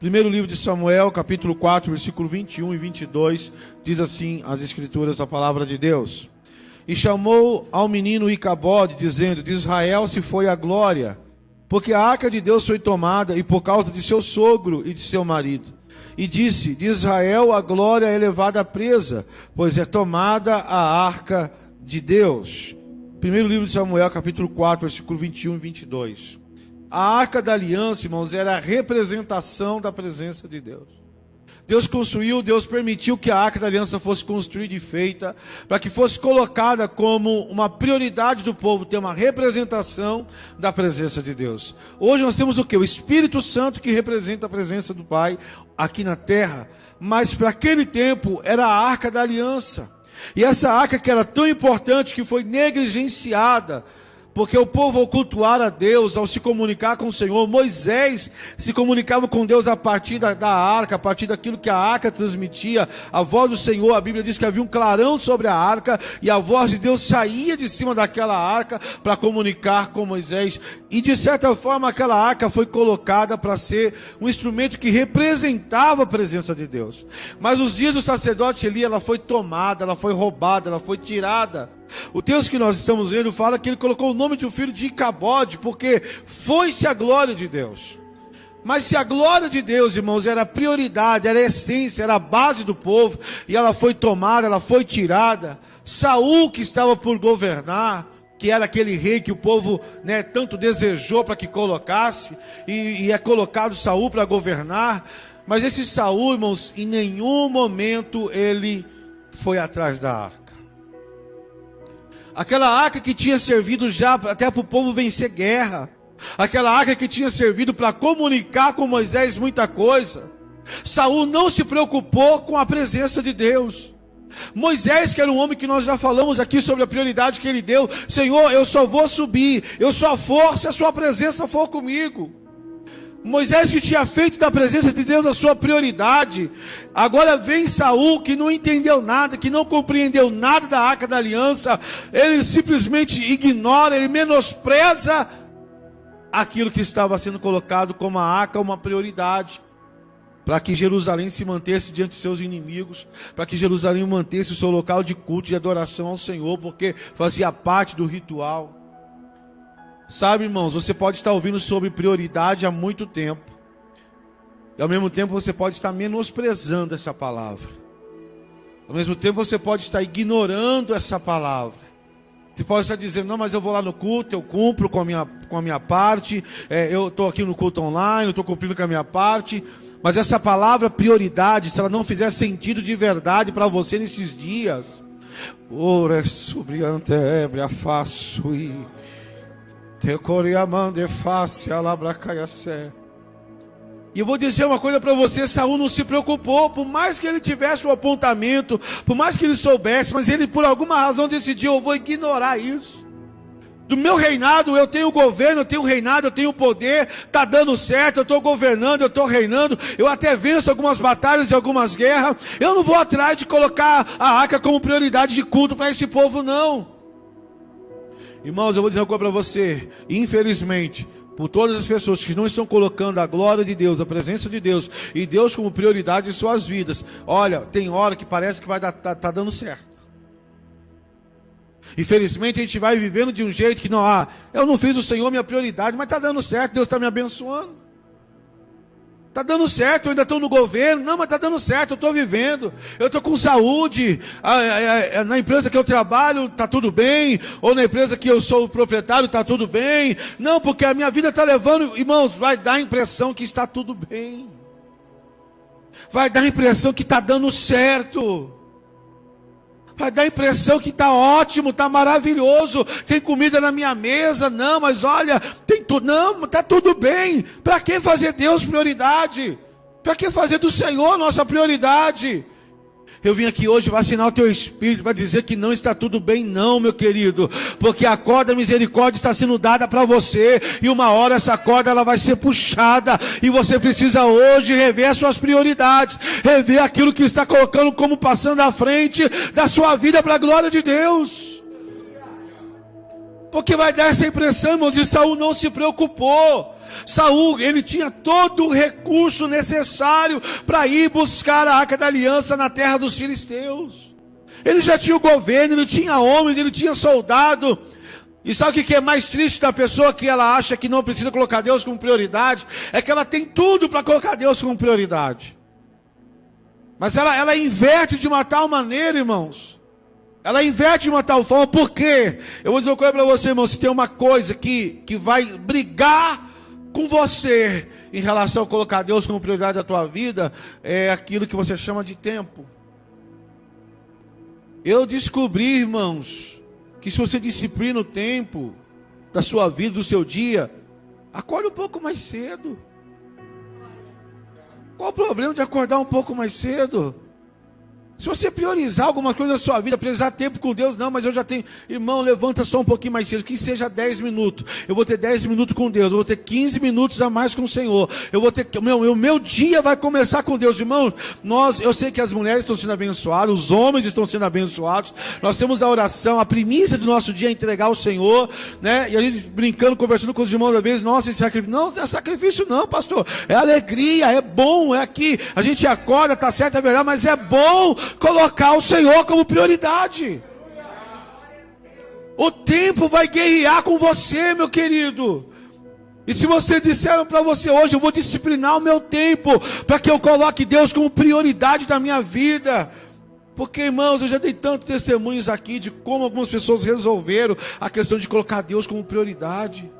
Primeiro livro de Samuel, capítulo 4, versículo 21 e 22, diz assim as escrituras, a palavra de Deus. E chamou ao menino Icabode, dizendo: De Israel se foi a glória, porque a arca de Deus foi tomada, e por causa de seu sogro e de seu marido. E disse: De Israel a glória é levada presa, pois é tomada a arca de Deus. Primeiro livro de Samuel, capítulo 4, versículo 21 e 22. A arca da aliança, irmãos, era a representação da presença de Deus. Deus construiu, Deus permitiu que a arca da aliança fosse construída e feita, para que fosse colocada como uma prioridade do povo, ter uma representação da presença de Deus. Hoje nós temos o que? O Espírito Santo que representa a presença do Pai aqui na terra, mas para aquele tempo era a arca da aliança. E essa arca que era tão importante que foi negligenciada, porque o povo ao cultuar a Deus, ao se comunicar com o Senhor, Moisés se comunicava com Deus a partir da, da, arca, a partir daquilo que a arca transmitia, a voz do Senhor, a Bíblia diz que havia um clarão sobre a arca, e a voz de Deus saía de cima daquela arca para comunicar com Moisés, e de certa forma aquela arca foi colocada para ser um instrumento que representava a presença de Deus. Mas nos dias do sacerdote Eli, ela foi tomada, ela foi roubada, ela foi tirada. O texto que nós estamos lendo fala que ele colocou o nome de um filho de Icabode, porque foi-se a glória de Deus. Mas se a glória de Deus, irmãos, era a prioridade, era a essência, era a base do povo, e ela foi tomada, ela foi tirada, Saul que estava por governar, que era aquele rei que o povo né, tanto desejou para que colocasse, e, e é colocado Saul para governar, mas esse Saul, irmãos, em nenhum momento ele foi atrás da arca. Aquela arca que tinha servido já até para o povo vencer guerra. Aquela arca que tinha servido para comunicar com Moisés muita coisa. Saul não se preocupou com a presença de Deus. Moisés, que era um homem que nós já falamos aqui sobre a prioridade que ele deu, Senhor, eu só vou subir, eu só for se a sua presença for comigo. Moisés que tinha feito da presença de Deus a sua prioridade, agora vem Saul que não entendeu nada, que não compreendeu nada da arca da aliança, ele simplesmente ignora, ele menospreza aquilo que estava sendo colocado como a arca uma prioridade, para que Jerusalém se mantesse diante de seus inimigos, para que Jerusalém mantesse o seu local de culto e adoração ao Senhor, porque fazia parte do ritual. Sabe, irmãos, você pode estar ouvindo sobre prioridade há muito tempo. E ao mesmo tempo você pode estar menosprezando essa palavra. Ao mesmo tempo você pode estar ignorando essa palavra. Você pode estar dizendo, não, mas eu vou lá no culto, eu cumpro com a minha, com a minha parte, é, eu estou aqui no culto online, eu estou cumprindo com a minha parte. Mas essa palavra prioridade, se ela não fizer sentido de verdade para você nesses dias, ora sobre a faço e te coriamande face alabracaiacé. E eu vou dizer uma coisa para você: Saul não se preocupou, por mais que ele tivesse o um apontamento, por mais que ele soubesse, mas ele por alguma razão decidiu: eu vou ignorar isso. Do meu reinado, eu tenho governo, eu tenho reinado, eu tenho poder, está dando certo, eu estou governando, eu estou reinando, eu até venço algumas batalhas e algumas guerras. Eu não vou atrás de colocar a arca como prioridade de culto para esse povo, não. Irmãos, eu vou dizer uma coisa para você. Infelizmente, por todas as pessoas que não estão colocando a glória de Deus, a presença de Deus e Deus como prioridade em suas vidas, olha, tem hora que parece que vai dar, tá, tá dando certo. Infelizmente a gente vai vivendo de um jeito que não, ah, eu não fiz o Senhor minha prioridade, mas está dando certo, Deus está me abençoando. Está dando certo, eu ainda estou no governo. Não, mas está dando certo, eu estou vivendo. Eu estou com saúde. na empresa que eu trabalho está tudo bem. Ou na empresa que eu sou o proprietário está tudo bem. Não, porque a minha vida está levando, irmãos, vai dar a impressão que está tudo bem. Vai dar a impressão que está dando certo. Vai dar a impressão que está ótimo, está maravilhoso, tem comida na minha mesa, não, mas olha, tem tudo, não, está tudo bem. Para que fazer Deus prioridade? Para que fazer do Senhor nossa prioridade? Eu vim aqui hoje vacinar o teu espírito para dizer que não está tudo bem, não, meu querido, porque a corda misericórdia está sendo dada para você e uma hora essa corda ela vai ser puxada e você precisa hoje rever as suas prioridades, rever aquilo que está colocando como passando à frente da sua vida para a glória de Deus. Porque vai dar essa impressão, irmãos, e Saul não se preocupou. Saul, ele tinha todo o recurso necessário para ir buscar a arca da aliança na terra dos filisteus. Ele já tinha o governo, ele tinha homens, ele tinha soldado. E sabe o que é mais triste da pessoa que ela acha que não precisa colocar Deus como prioridade? É que ela tem tudo para colocar Deus como prioridade. Mas ela, ela inverte de uma tal maneira, irmãos. Ela inverte de uma tal forma, por quê? Eu vou dizer uma coisa para você, irmão. Se tem uma coisa que, que vai brigar com você em relação a colocar Deus como prioridade da tua vida, é aquilo que você chama de tempo. Eu descobri, irmãos, que se você disciplina o tempo da sua vida, do seu dia, acorda um pouco mais cedo. Qual o problema de acordar um pouco mais cedo? Se você priorizar alguma coisa na sua vida, priorizar tempo com Deus, não, mas eu já tenho. Irmão, levanta só um pouquinho mais cedo, que seja 10 minutos. Eu vou ter 10 minutos com Deus, eu vou ter 15 minutos a mais com o Senhor. Eu vou ter. Meu, o meu dia vai começar com Deus, irmão. Nós, eu sei que as mulheres estão sendo abençoadas, os homens estão sendo abençoados. Nós temos a oração, a primícia do nosso dia é entregar ao Senhor, né? E a gente brincando, conversando com os irmãos da vez, nossa, esse sacrifício. Não, não é sacrifício, não, pastor. É alegria, é bom, é aqui. A gente acorda, tá certo, é verdade, mas é bom colocar o Senhor como prioridade. O tempo vai guerrear com você, meu querido. E se você disseram para você hoje, eu vou disciplinar o meu tempo para que eu coloque Deus como prioridade da minha vida. Porque, irmãos, eu já dei tantos testemunhos aqui de como algumas pessoas resolveram a questão de colocar Deus como prioridade.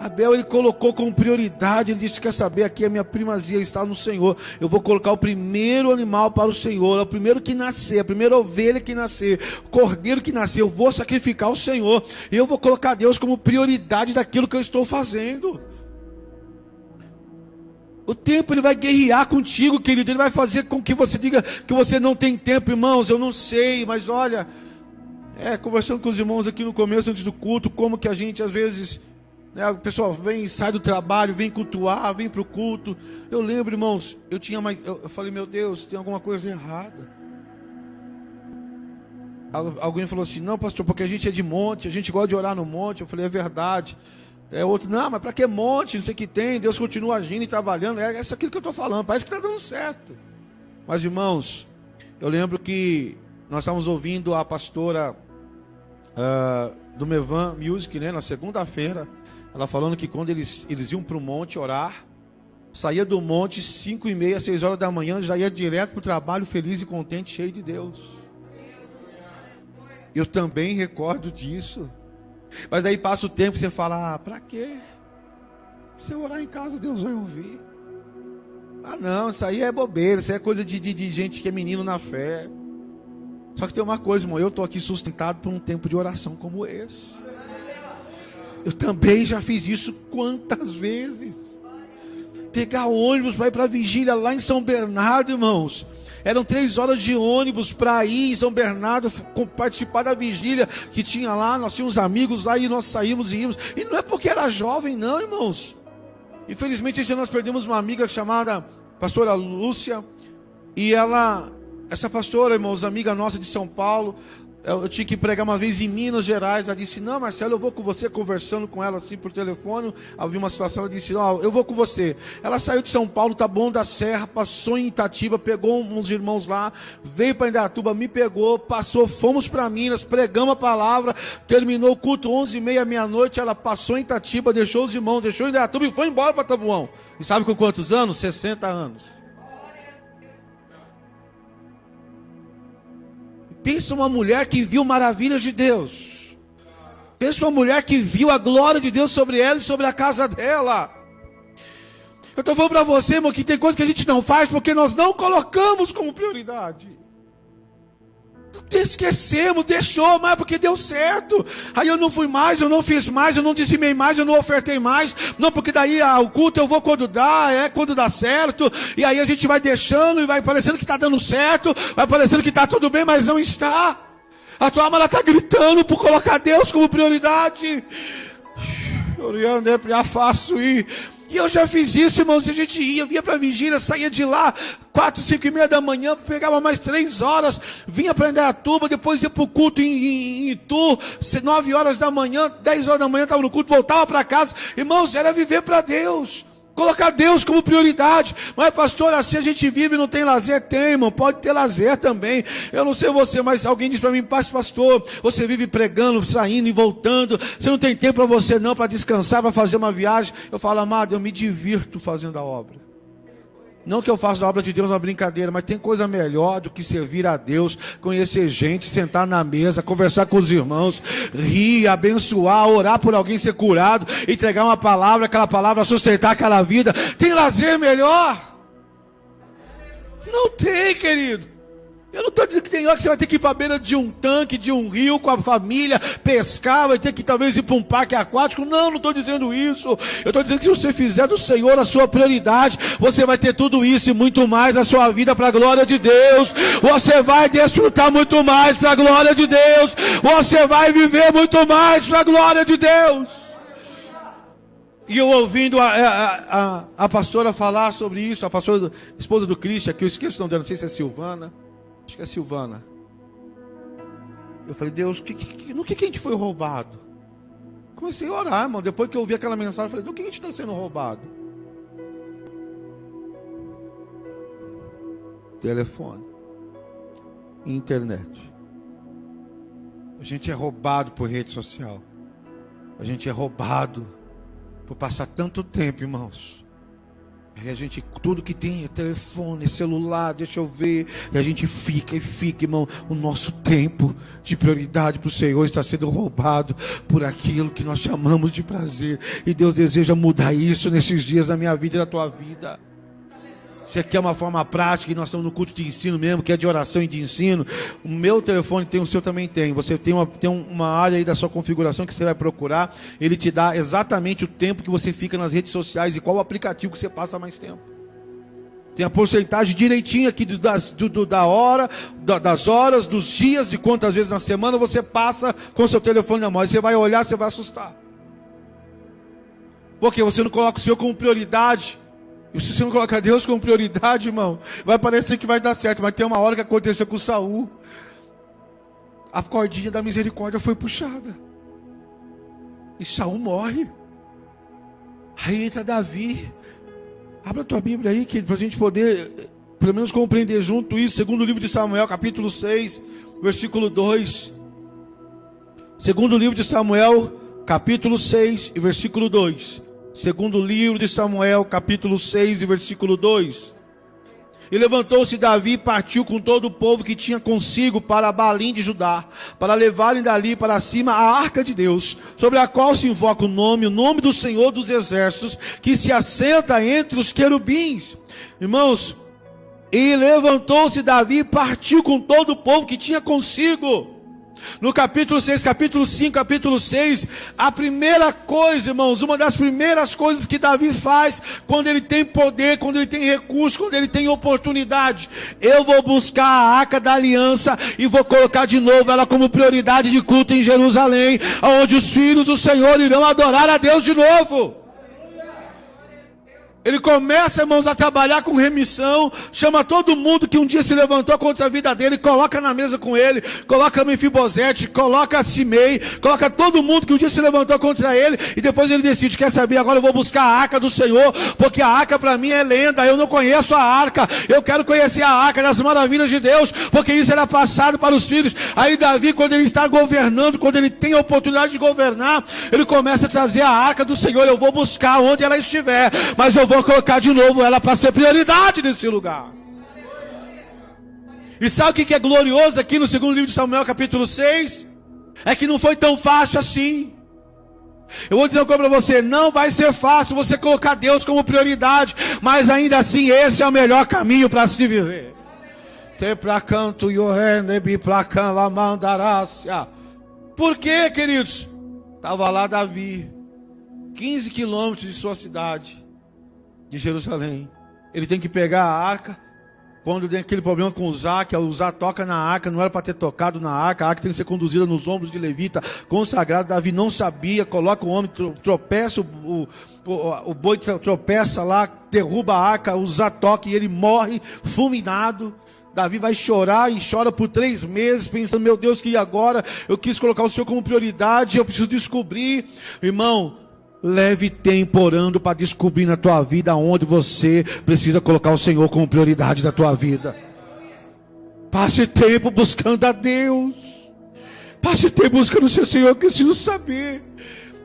Abel ele colocou como prioridade, ele disse: Quer saber, aqui a minha primazia está no Senhor. Eu vou colocar o primeiro animal para o Senhor, é o primeiro que nascer, a primeira ovelha que nascer, o cordeiro que nascer, eu vou sacrificar o Senhor. E eu vou colocar Deus como prioridade daquilo que eu estou fazendo. O tempo ele vai guerrear contigo, querido. Ele vai fazer com que você diga que você não tem tempo, irmãos. Eu não sei, mas olha, é, conversando com os irmãos aqui no começo, antes do culto, como que a gente às vezes né, o pessoal vem, sai do trabalho, vem cultuar, vem para o culto. Eu lembro, irmãos, eu tinha mais. Eu, falei, meu Deus, tem alguma coisa errada. Alguém falou assim, não, pastor, porque a gente é de monte, a gente gosta de orar no monte. Eu falei, é verdade. É outro, não, mas para que monte? Não sei o que tem, Deus continua agindo e trabalhando. É, é isso aquilo que eu estou falando, parece que está dando certo. Mas, irmãos, eu lembro que nós estávamos ouvindo a pastora uh, do Mevan Music, né, na segunda-feira. Ela falando que quando eles, eles iam para o monte orar, saía do monte cinco e meia, seis horas da manhã, já ia direto para o trabalho feliz e contente, cheio de Deus. Eu também recordo disso. Mas aí passa o tempo e você fala, ah, para quê? Você orar em casa, Deus vai ouvir. Ah não, isso aí é bobeira, isso aí é coisa de, de, de gente que é menino na fé. Só que tem uma coisa, irmão, eu estou aqui sustentado por um tempo de oração como esse. Eu também já fiz isso quantas vezes? Pegar ônibus para ir para a vigília lá em São Bernardo, irmãos. Eram três horas de ônibus para ir em São Bernardo participar da vigília que tinha lá. Nós tínhamos amigos lá e nós saímos e íamos. E não é porque era jovem, não, irmãos. Infelizmente, esse ano nós perdemos uma amiga chamada Pastora Lúcia. E ela, essa pastora, irmãos, amiga nossa de São Paulo, eu, tinha que pregar uma vez em Minas Gerais. Ela disse: Não, Marcelo, eu vou com você. Conversando com ela assim por telefone. Havia uma situação. Ela disse: Ó, oh, eu vou com você. Ela saiu de São Paulo, tá bom da Serra, passou em Itatiba, pegou uns irmãos lá, veio para Indatuba, me pegou, passou, fomos para Minas, pregamos a palavra, terminou o culto 11 e meia, meia-noite. Ela passou em Itatiba, deixou os irmãos, deixou em Indatuba e foi embora para Tabuão. E sabe com quantos anos? 60 anos. Pensa uma mulher que viu maravilhas de Deus. Pensa uma mulher que viu a glória de Deus sobre ela e sobre a casa dela. Eu estou falando para você, irmão, que tem coisas que a gente não faz porque nós não colocamos como prioridade. Esquecemos, deixou, mas é porque deu certo. Aí eu não fui mais, eu não fiz mais, eu não dizimei mais, eu não ofertei mais. Não, porque daí ah, o culto eu vou quando dá, é quando dá certo. E aí a gente vai deixando e vai parecendo que está dando certo, vai parecendo que está tudo bem, mas não está. A tua alma está gritando por colocar Deus como prioridade. Oriando faço ir. E eu já fiz isso, irmãos. A gente ia, vinha para a vigília, saía de lá, quatro, cinco e meia da manhã, pegava mais três horas, vinha para tuba, depois ia para o culto em, em, em Itu, nove horas da manhã, dez horas da manhã estava no culto, voltava para casa. Irmãos, era viver para Deus. Colocar Deus como prioridade. Mas, pastor, assim a gente vive e não tem lazer? Tem, irmão. Pode ter lazer também. Eu não sei você, mas alguém diz para mim, pastor, você vive pregando, saindo e voltando. Você não tem tempo para você não, para descansar, para fazer uma viagem. Eu falo, amado, eu me divirto fazendo a obra. Não que eu faça a obra de Deus uma brincadeira, mas tem coisa melhor do que servir a Deus, conhecer gente, sentar na mesa, conversar com os irmãos, rir, abençoar, orar por alguém ser curado, entregar uma palavra, aquela palavra sustentar aquela vida. Tem lazer melhor? Não tem, querido. Eu não estou dizendo que tem hora que você vai ter que ir para a beira de um tanque, de um rio com a família, pescar, vai ter que talvez ir para um parque aquático. Não, não estou dizendo isso. Eu estou dizendo que se você fizer do Senhor a sua prioridade, você vai ter tudo isso e muito mais na sua vida para a glória de Deus. Você vai desfrutar muito mais para a glória de Deus. Você vai viver muito mais para a glória de Deus. E eu ouvindo a, a, a, a pastora falar sobre isso, a pastora, esposa do Cristian, que eu esqueço o nome dela, não sei se é Silvana acho que é Silvana. Eu falei, Deus, que, que, no que, que a gente foi roubado? Comecei a orar, irmão. Depois que eu ouvi aquela mensagem, eu falei, do que a gente está sendo roubado? Telefone, internet. A gente é roubado por rede social. A gente é roubado por passar tanto tempo, irmãos e a gente, tudo que tem é telefone, celular, deixa eu ver. E a gente fica e fica, irmão. O nosso tempo de prioridade para o Senhor está sendo roubado por aquilo que nós chamamos de prazer. E Deus deseja mudar isso nesses dias da minha vida e da tua vida. Você quer uma forma prática, e nós estamos no culto de ensino mesmo, que é de oração e de ensino. O meu telefone tem, o seu também tem. Você tem uma, tem uma área aí da sua configuração que você vai procurar. Ele te dá exatamente o tempo que você fica nas redes sociais e qual o aplicativo que você passa mais tempo. Tem a porcentagem direitinho aqui do, das, do, do, da hora, da, das horas, dos dias, de quantas vezes na semana você passa com seu telefone na mão. Aí você vai olhar, você vai assustar. Porque você não coloca o Senhor como prioridade. E se você não colocar Deus como prioridade, irmão, vai parecer que vai dar certo, mas tem uma hora que aconteceu com Saul. A cordinha da misericórdia foi puxada. E Saul morre. Aí entra Davi. Abra a tua Bíblia aí, para a gente poder, pelo menos, compreender junto isso. Segundo livro de Samuel, capítulo 6, versículo 2. Segundo livro de Samuel, capítulo 6 e versículo 2. Segundo livro de Samuel, capítulo 6, versículo 2. E levantou-se Davi e partiu com todo o povo que tinha consigo para Balim de Judá, para levarem dali para cima a arca de Deus, sobre a qual se invoca o nome, o nome do Senhor dos Exércitos, que se assenta entre os querubins. Irmãos, e levantou-se Davi e partiu com todo o povo que tinha consigo. No capítulo 6, capítulo 5, capítulo 6, a primeira coisa, irmãos, uma das primeiras coisas que Davi faz quando ele tem poder, quando ele tem recurso, quando ele tem oportunidade, eu vou buscar a arca da aliança e vou colocar de novo ela como prioridade de culto em Jerusalém, onde os filhos do Senhor irão adorar a Deus de novo. Ele começa, irmãos, a trabalhar com remissão, chama todo mundo que um dia se levantou contra a vida dele, coloca na mesa com ele, coloca Mefibosete, coloca Simei, coloca todo mundo que um dia se levantou contra ele, e depois ele decide, quer saber, agora eu vou buscar a arca do Senhor, porque a arca para mim é lenda, eu não conheço a arca, eu quero conhecer a arca das maravilhas de Deus, porque isso era passado para os filhos. Aí Davi, quando ele está governando, quando ele tem a oportunidade de governar, ele começa a trazer a arca do Senhor, eu vou buscar onde ela estiver, mas eu vou colocar de novo ela para ser prioridade nesse lugar. E sabe o que é glorioso aqui no segundo livro de Samuel, capítulo 6? É que não foi tão fácil assim. Eu vou dizer uma coisa para você: não vai ser fácil você colocar Deus como prioridade, mas ainda assim esse é o melhor caminho para se viver. Te la mandarácia. Por quê, queridos? Estava lá Davi, 15 quilômetros de sua cidade de Jerusalém. Ele tem que pegar a arca, quando tem aquele problema com usar, que usar toca na arca, não era para ter tocado na arca, a arca tem que ser conduzida nos ombros de Levita, consagrado. Davi não sabia, coloca o homem, tropeça, o, o, o boi tropeça lá, derruba a arca, usar toca e ele morre fulminado. Davi vai chorar e chora por três meses, pensando: meu Deus, que agora eu quis colocar o Senhor como prioridade, eu preciso descobrir. Irmão, leve tempo orando para descobrir na tua vida onde você precisa colocar o Senhor como prioridade da tua vida. Passe tempo buscando a Deus. Passe tempo buscando o seu Senhor, eu preciso saber.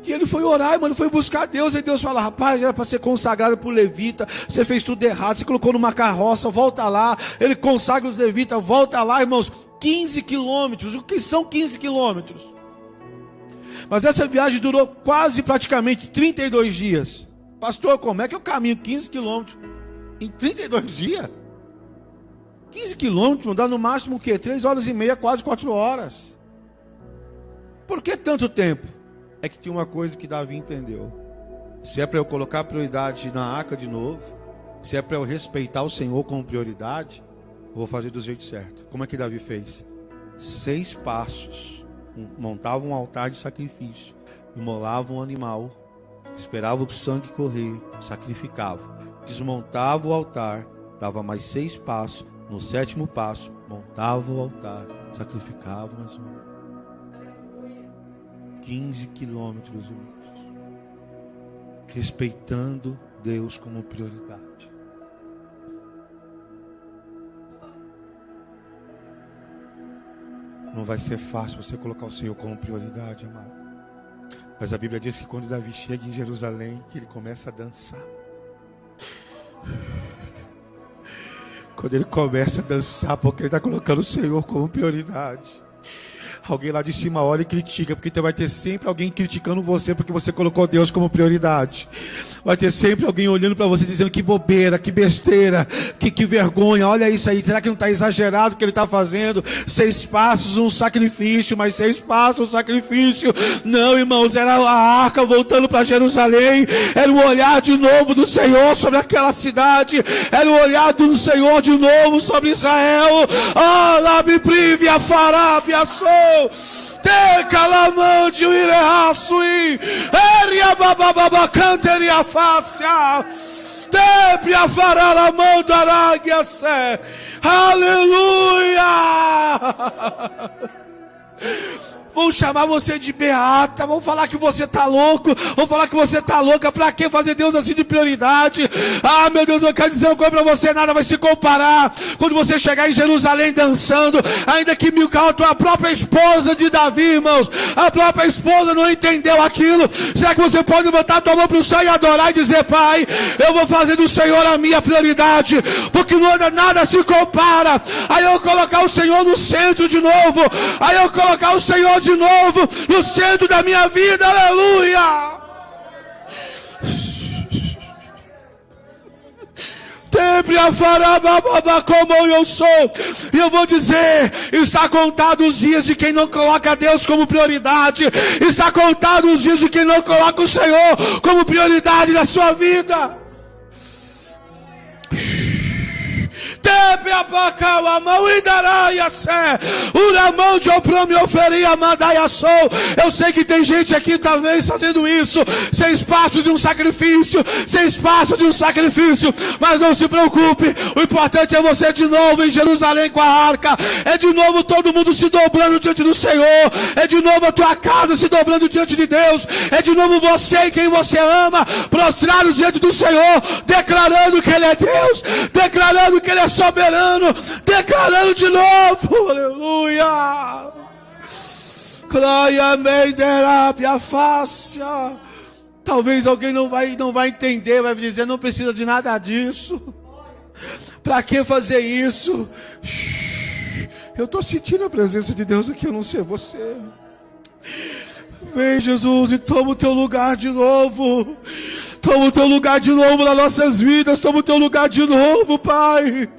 E ele foi orar, mano, foi buscar a Deus. E Deus fala: rapaz, era para ser consagrado por levita. Você fez tudo errado. Você colocou numa carroça, volta lá. Ele consagra os levitas, volta lá, irmãos. 15 quilômetros. O que são 15 quilômetros? Mas essa viagem durou quase praticamente 32 dias. Pastor, como é que eu caminho 15 quilômetros em 32 dias? 15 quilômetros, dá no máximo o quê? 3 horas e meia, quase 4 horas. Por que tanto tempo? é que tinha uma coisa que Davi entendeu. Se é para eu colocar prioridade na arca de novo, se é para eu respeitar o Senhor como prioridade, vou fazer do jeito certo. Como é que Davi fez? Seis passos. Montava um altar de sacrifício, imolava um animal, esperava o sangue correr, sacrificava, desmontava o altar, dava mais seis passos. No sétimo passo, montava o altar, sacrificava mais um. 15 quilômetros, respeitando Deus como prioridade. Não vai ser fácil você colocar o Senhor como prioridade, amado. Mas a Bíblia diz que quando Davi chega em Jerusalém, que ele começa a dançar. Quando ele começa a dançar, porque ele está colocando o Senhor como prioridade. Alguém lá de cima olha e critica, porque vai ter sempre alguém criticando você porque você colocou Deus como prioridade. Vai ter sempre alguém olhando para você dizendo que bobeira, que besteira, que, que vergonha. Olha isso aí, será que não está exagerado o que ele está fazendo? Seis passos, um sacrifício, mas seis passos, um sacrifício. Não, irmãos, era a arca voltando para Jerusalém. Era o olhar de novo do Senhor sobre aquela cidade. Era o olhar do Senhor de novo sobre Israel. Ah, lá me prive a farábia sou te calamande o ireaçui, eria babababacanteria fácia, te piafarar a mão da águia sé, aleluia. Vão chamar você de beata, vão falar que você está louco, vão falar que você está louca. Para que fazer Deus assim de prioridade? Ah, meu Deus, eu quero dizer uma coisa para você: nada vai se comparar. Quando você chegar em Jerusalém dançando, ainda que Milcal, a própria esposa de Davi, irmãos, a própria esposa não entendeu aquilo. Será que você pode levantar a tua mão para o céu e adorar e dizer, Pai, eu vou fazer do Senhor a minha prioridade, porque nada, nada se compara. Aí eu colocar o Senhor no centro de novo, aí eu colocar o Senhor de novo no centro da minha vida, aleluia. Sempre farababa como eu sou. E eu vou dizer: está contado os dias de quem não coloca Deus como prioridade. Está contado os dias de quem não coloca o Senhor como prioridade na sua vida. De. Eu sei que tem gente aqui talvez fazendo isso, sem espaço de um sacrifício, sem espaço de um sacrifício. Mas não se preocupe, o importante é você de novo em Jerusalém com a arca. É de novo todo mundo se dobrando diante do Senhor. É de novo a tua casa se dobrando diante de Deus. É de novo você e quem você ama, prostrados diante do Senhor, declarando que Ele é Deus, declarando que Ele é soberano, declarando de novo, aleluia. Claia meiderabia fácia. Talvez alguém não vai, não vai entender, vai dizer, não precisa de nada disso. Para que fazer isso? Eu estou sentindo a presença de Deus aqui, eu não sei você. Vem, Jesus, e toma o teu lugar de novo. Toma o teu lugar de novo nas nossas vidas. Toma o teu lugar de novo, Pai.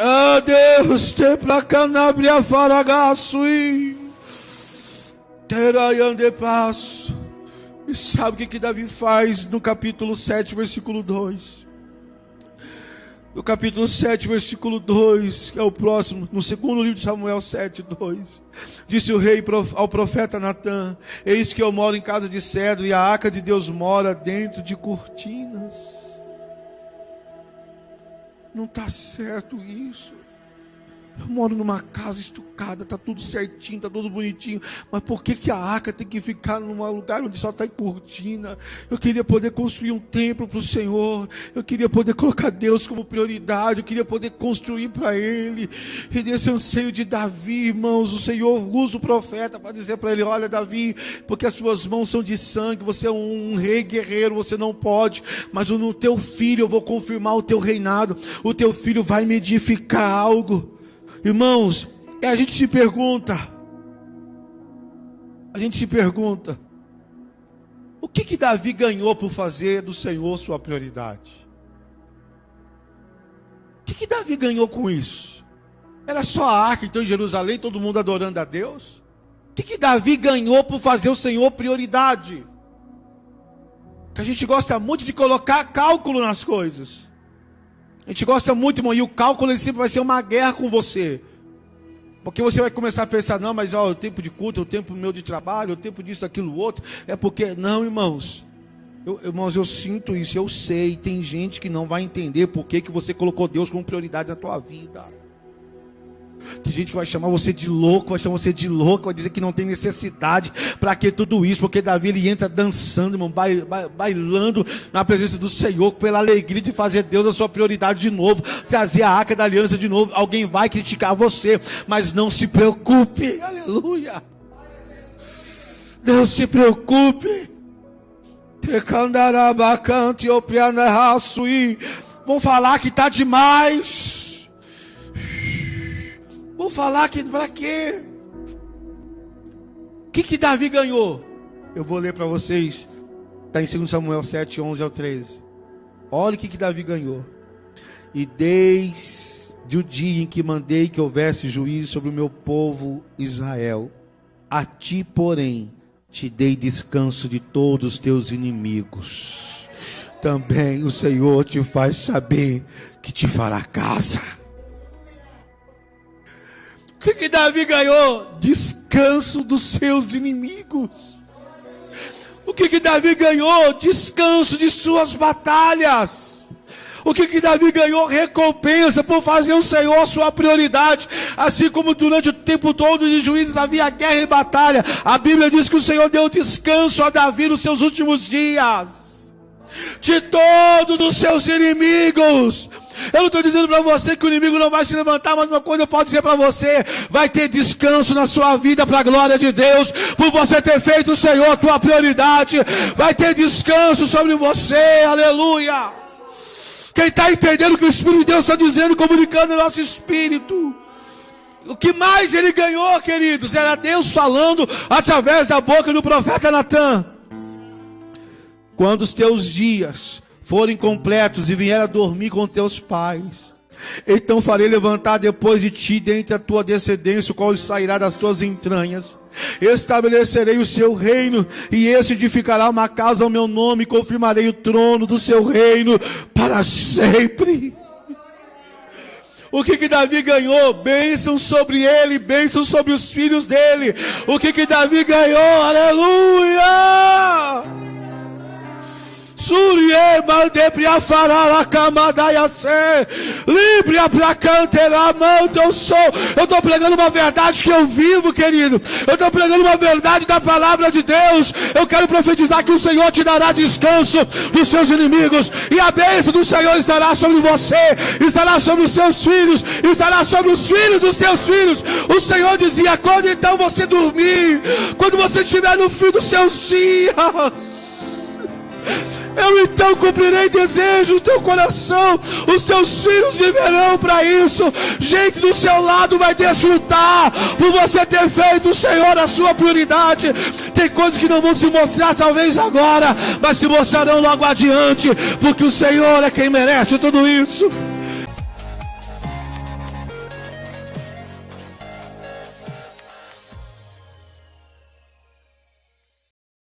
Ah, Deus, te pra canabria faragaço e teraiande passo. E sabe o que, que Davi faz no capítulo 7, versículo 2? no capítulo 7, versículo 2, que é o próximo, no segundo livro de Samuel 7, 2. Disse o rei ao profeta Natã: Eis que eu moro em casa de cedro e a arca de Deus mora dentro de cortinas. Não está certo isso. Eu moro numa casa estucada, tá tudo certinho, tá tudo bonitinho. Mas por que, que a arca tem que ficar num lugar onde só está em cortina? Eu queria poder construir um templo para o Senhor. Eu queria poder colocar Deus como prioridade. Eu queria poder construir para Ele. E nesse anseio de Davi, irmãos, o Senhor usa o profeta para dizer para ele: Olha, Davi, porque as suas mãos são de sangue, você é um rei guerreiro, você não pode. Mas no teu filho eu vou confirmar o teu reinado. O teu filho vai me edificar algo. Irmãos, a gente se pergunta, a gente se pergunta, o que que Davi ganhou por fazer do Senhor sua prioridade? O que que Davi ganhou com isso? Era só a arca então em Jerusalém, todo mundo adorando a Deus? O que que Davi ganhou por fazer o Senhor prioridade? Que a gente gosta muito de colocar cálculo nas coisas. A gente gosta muito, irmão, e o cálculo sempre vai ser uma guerra com você. Porque você vai começar a pensar, não, mas ó, o tempo de culto, o tempo meu de trabalho, o tempo disso, aquilo, outro. É porque, não, irmãos. Eu, irmãos, eu sinto isso, eu sei. Tem gente que não vai entender por que, que você colocou Deus como prioridade na tua vida. Tem gente que vai chamar você de louco, vai chamar você de louco, vai dizer que não tem necessidade. Para que tudo isso? Porque Davi ele entra dançando, irmão, bailando na presença do Senhor, pela alegria de fazer Deus a sua prioridade de novo, trazer a arca da aliança de novo. Alguém vai criticar você, mas não se preocupe. Aleluia. Não se preocupe. Vão falar que está demais. Vou falar que para quê? O que, que Davi ganhou? Eu vou ler para vocês. Está em 2 Samuel 7, 11 ao 13. Olha o que, que Davi ganhou. E desde o dia em que mandei que houvesse juízo sobre o meu povo Israel, a ti, porém, te dei descanso de todos os teus inimigos. Também o Senhor te faz saber que te fará casa. O que, que Davi ganhou? Descanso dos seus inimigos. O que, que Davi ganhou? Descanso de suas batalhas. O que, que Davi ganhou? Recompensa por fazer o Senhor sua prioridade. Assim como durante o tempo todo de juízes havia guerra e batalha. A Bíblia diz que o Senhor deu descanso a Davi nos seus últimos dias. De todos os seus inimigos. Eu não estou dizendo para você que o inimigo não vai se levantar, mas uma coisa eu posso dizer para você: vai ter descanso na sua vida para a glória de Deus, por você ter feito o Senhor a tua prioridade. Vai ter descanso sobre você, aleluia. Quem está entendendo o que o Espírito de Deus está dizendo, comunicando no nosso espírito. O que mais ele ganhou, queridos, era Deus falando através da boca do profeta Natan. Quando os teus dias forem completos e vier a dormir com teus pais. Então farei levantar depois de ti, dentre a tua descendência, o qual sairá das tuas entranhas. Estabelecerei o seu reino, e esse edificará uma casa ao meu nome, e confirmarei o trono do seu reino para sempre. O que que Davi ganhou? Bênção sobre ele, bênção sobre os filhos dele. O que que Davi ganhou? Aleluia! Surie mande pra falar a camada ser livre pra cantar manda eu sou. Eu estou pregando uma verdade que eu vivo, querido. Eu estou pregando uma verdade da palavra de Deus. Eu quero profetizar que o Senhor te dará descanso dos seus inimigos e a bênção do Senhor estará sobre você, estará sobre os seus filhos, estará sobre os filhos dos teus filhos. O Senhor dizia: quando então você dormir, quando você estiver no fim dos seus dias eu então cumprirei desejos do teu coração. Os teus filhos viverão para isso. Gente do seu lado vai desfrutar por você ter feito o Senhor a sua prioridade. Tem coisas que não vão se mostrar talvez agora, mas se mostrarão logo adiante, porque o Senhor é quem merece tudo isso.